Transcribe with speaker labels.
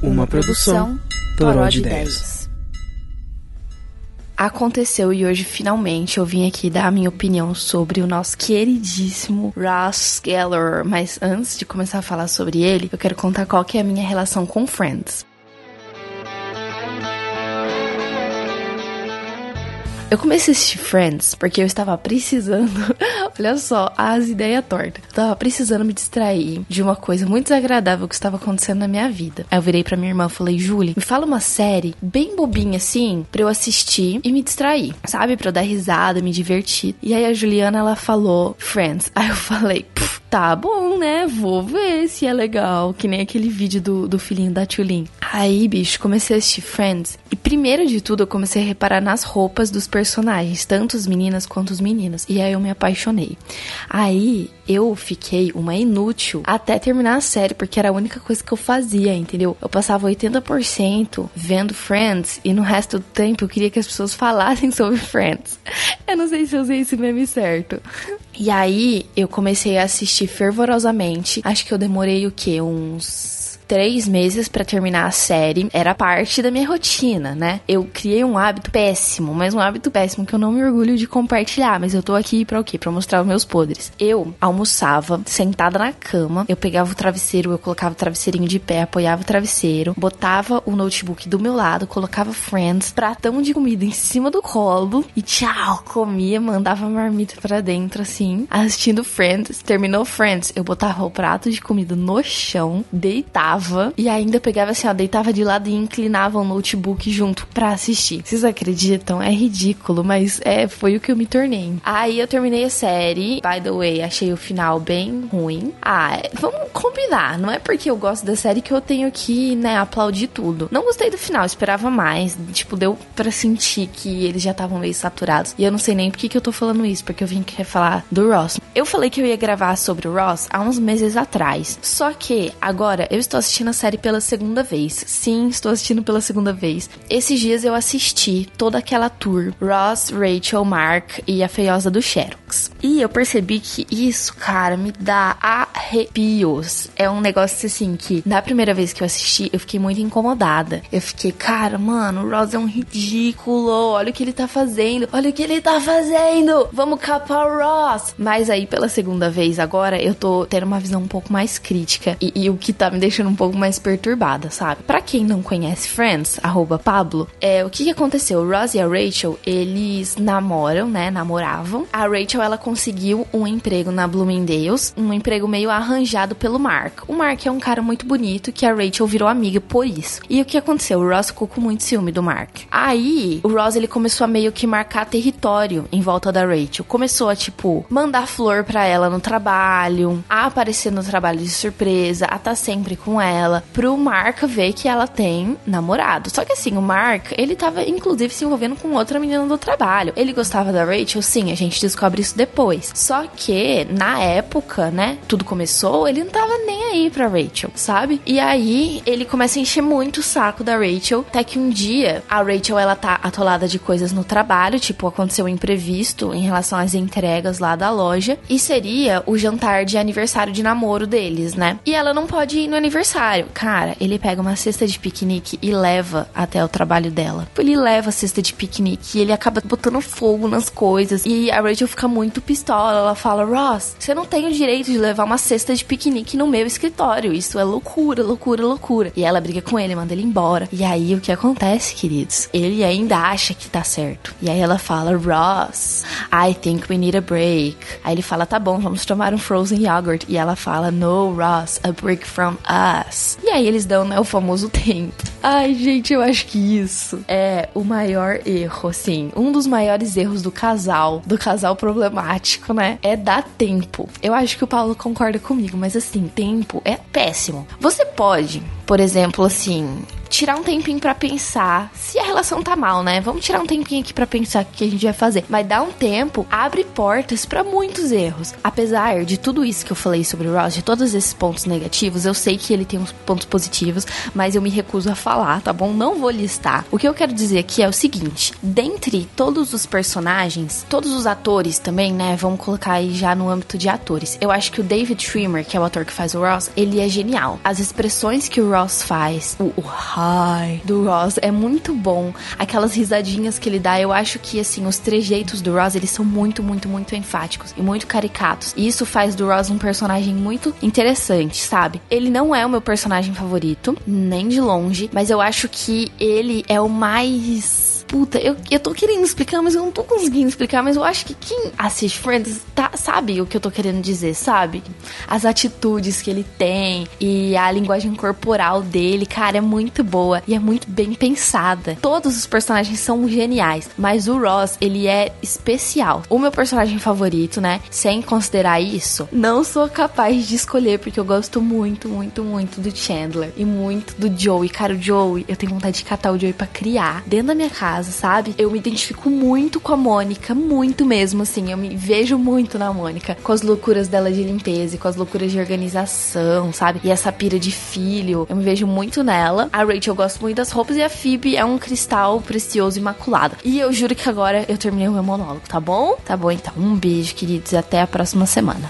Speaker 1: Uma produção Toró de Ideias.
Speaker 2: Aconteceu e hoje finalmente eu vim aqui dar a minha opinião sobre o nosso queridíssimo Ross Geller. Mas antes de começar a falar sobre ele, eu quero contar qual que é a minha relação com Friends. Eu comecei a assistir Friends porque eu estava precisando. olha só, as ideias tortas. Eu tava precisando me distrair de uma coisa muito desagradável que estava acontecendo na minha vida. Aí eu virei pra minha irmã e falei: Julie, me fala uma série bem bobinha assim pra eu assistir e me distrair, sabe? Pra eu dar risada, me divertir. E aí a Juliana ela falou: Friends. Aí eu falei: tá bom, né? Vou ver se é legal. Que nem aquele vídeo do, do filhinho da Tulin. Aí, bicho, comecei a assistir Friends. Primeiro de tudo, eu comecei a reparar nas roupas dos personagens, tanto as meninas quanto os meninos. E aí eu me apaixonei. Aí eu fiquei uma inútil até terminar a série, porque era a única coisa que eu fazia, entendeu? Eu passava 80% vendo Friends e no resto do tempo eu queria que as pessoas falassem sobre Friends. Eu não sei se eu usei esse meme certo. E aí eu comecei a assistir fervorosamente. Acho que eu demorei o quê? Uns três meses para terminar a série. Era parte da minha rotina, né? Eu criei um hábito péssimo, mas um hábito péssimo que eu não me orgulho de compartilhar. Mas eu tô aqui pra o quê? Pra mostrar os meus podres. Eu almoçava sentada na cama, eu pegava o travesseiro, eu colocava o travesseirinho de pé, apoiava o travesseiro, botava o notebook do meu lado, colocava Friends, pratão de comida em cima do colo e tchau, comia, mandava a marmita pra dentro assim, assistindo Friends. Terminou Friends, eu botava o prato de comida no chão, deitava deitava e ainda pegava assim, ó, deitava de lado e inclinava o notebook junto pra assistir. Vocês acreditam? É ridículo, mas é, foi o que eu me tornei. Aí eu terminei a série. By the way, achei o final bem ruim. Ah, vamos combinar. Não é porque eu gosto da série que eu tenho que, né, aplaudir tudo. Não gostei do final, esperava mais. Tipo, deu pra sentir que eles já estavam meio saturados. E eu não sei nem por que, que eu tô falando isso, porque eu vim querer falar do Ross. Eu falei que eu ia gravar sobre o Ross há uns meses atrás. Só que agora eu estou assistindo a série pela segunda vez. Sim, estou assistindo pela segunda vez. Esses dias eu assisti toda aquela tour: Ross, Rachel, Mark e a feiosa do Xerox. E eu percebi que isso, cara, me dá arrepios. É um negócio assim que, na primeira vez que eu assisti, eu fiquei muito incomodada. Eu fiquei, cara, mano, o Ross é um ridículo. Olha o que ele tá fazendo. Olha o que ele tá fazendo. Vamos capar o Ross. Mas aí, pela segunda vez agora, eu tô tendo uma visão um pouco mais crítica. E, e o que tá me deixando um pouco mais perturbada, sabe? Para quem não conhece Friends, arroba Pablo, é, o que, que aconteceu? O Ross e a Rachel, eles namoram, né? Namoravam. A Rachel, ela conseguiu um emprego na Bloomingdale's, um emprego meio arranjado pelo Mark. O Mark é um cara muito bonito que a Rachel virou amiga por isso. E o que aconteceu? O Ross ficou com muito ciúme do Mark. Aí, o Ross, ele começou a meio que marcar território em volta da Rachel. Começou a, tipo, mandar flor pra ela no trabalho, a aparecer no trabalho de surpresa, a tá sempre com ela ela pro Mark ver que ela tem namorado. Só que assim, o Mark, ele tava inclusive se envolvendo com outra menina do trabalho. Ele gostava da Rachel, sim, a gente descobre isso depois. Só que na época, né, tudo começou, ele não tava nem aí pra Rachel, sabe? E aí ele começa a encher muito o saco da Rachel, até que um dia a Rachel ela tá atolada de coisas no trabalho, tipo, aconteceu um imprevisto em relação às entregas lá da loja, e seria o jantar de aniversário de namoro deles, né? E ela não pode ir no aniversário aniversário. Cara, ele pega uma cesta de piquenique e leva até o trabalho dela. Ele leva a cesta de piquenique e ele acaba botando fogo nas coisas. E a Rachel fica muito pistola. Ela fala: Ross, você não tem o direito de levar uma cesta de piquenique no meu escritório. Isso é loucura, loucura, loucura. E ela briga com ele, manda ele embora. E aí o que acontece, queridos? Ele ainda acha que tá certo. E aí ela fala: Ross, I think we need a break. Aí ele fala: tá bom, vamos tomar um frozen yogurt. E ela fala: No, Ross, a break from us. E aí eles dão, né, o famoso tempo. Ai, gente, eu acho que isso é o maior erro, assim. Um dos maiores erros do casal, do casal problemático, né? É dar tempo. Eu acho que o Paulo concorda comigo, mas assim, tempo é péssimo. Você pode, por exemplo, assim, tirar um tempinho para pensar. Se a relação tá mal, né? Vamos tirar um tempinho aqui para pensar o que a gente vai fazer. Mas dá um tempo, abre portas para muitos erros. Apesar de tudo isso que eu falei sobre o Ross, de todos esses pontos negativos, eu sei que ele tem uns pontos positivos, mas eu me recuso a falar, tá bom? Não vou listar. O que eu quero dizer aqui é o seguinte: dentre todos os personagens, todos os atores também, né? Vamos colocar aí já no âmbito de atores. Eu acho que o David Schwimmer, que é o ator que faz o Ross, ele é genial. As expressões que o Ross faz, o, o hi do Ross é muito bom. Aquelas risadinhas que ele dá, eu acho que assim, os trejeitos do Ross, eles são muito, muito, muito enfáticos e muito caricatos. E isso faz do Ross um personagem muito interessante, sabe? Ele não é o meu personagem favorito, nem de longe, mas eu acho que ele é o mais puta, eu, eu tô querendo explicar, mas eu não tô conseguindo explicar, mas eu acho que quem assiste Friends tá, sabe o que eu tô querendo dizer, sabe? As atitudes que ele tem e a linguagem corporal dele, cara, é muito boa e é muito bem pensada. Todos os personagens são geniais, mas o Ross, ele é especial. O meu personagem favorito, né? Sem considerar isso, não sou capaz de escolher porque eu gosto muito, muito, muito do Chandler e muito do Joey. Cara, o Joey, eu tenho vontade de catar o Joey para criar dentro da minha casa casa, sabe? Eu me identifico muito com a Mônica, muito mesmo, assim. Eu me vejo muito na Mônica, com as loucuras dela de limpeza e com as loucuras de organização, sabe? E essa pira de filho, eu me vejo muito nela. A Rachel eu gosto muito das roupas e a Phoebe é um cristal precioso imaculado. E eu juro que agora eu terminei o meu monólogo, tá bom? Tá bom, então. Um beijo, queridos, e até a próxima semana.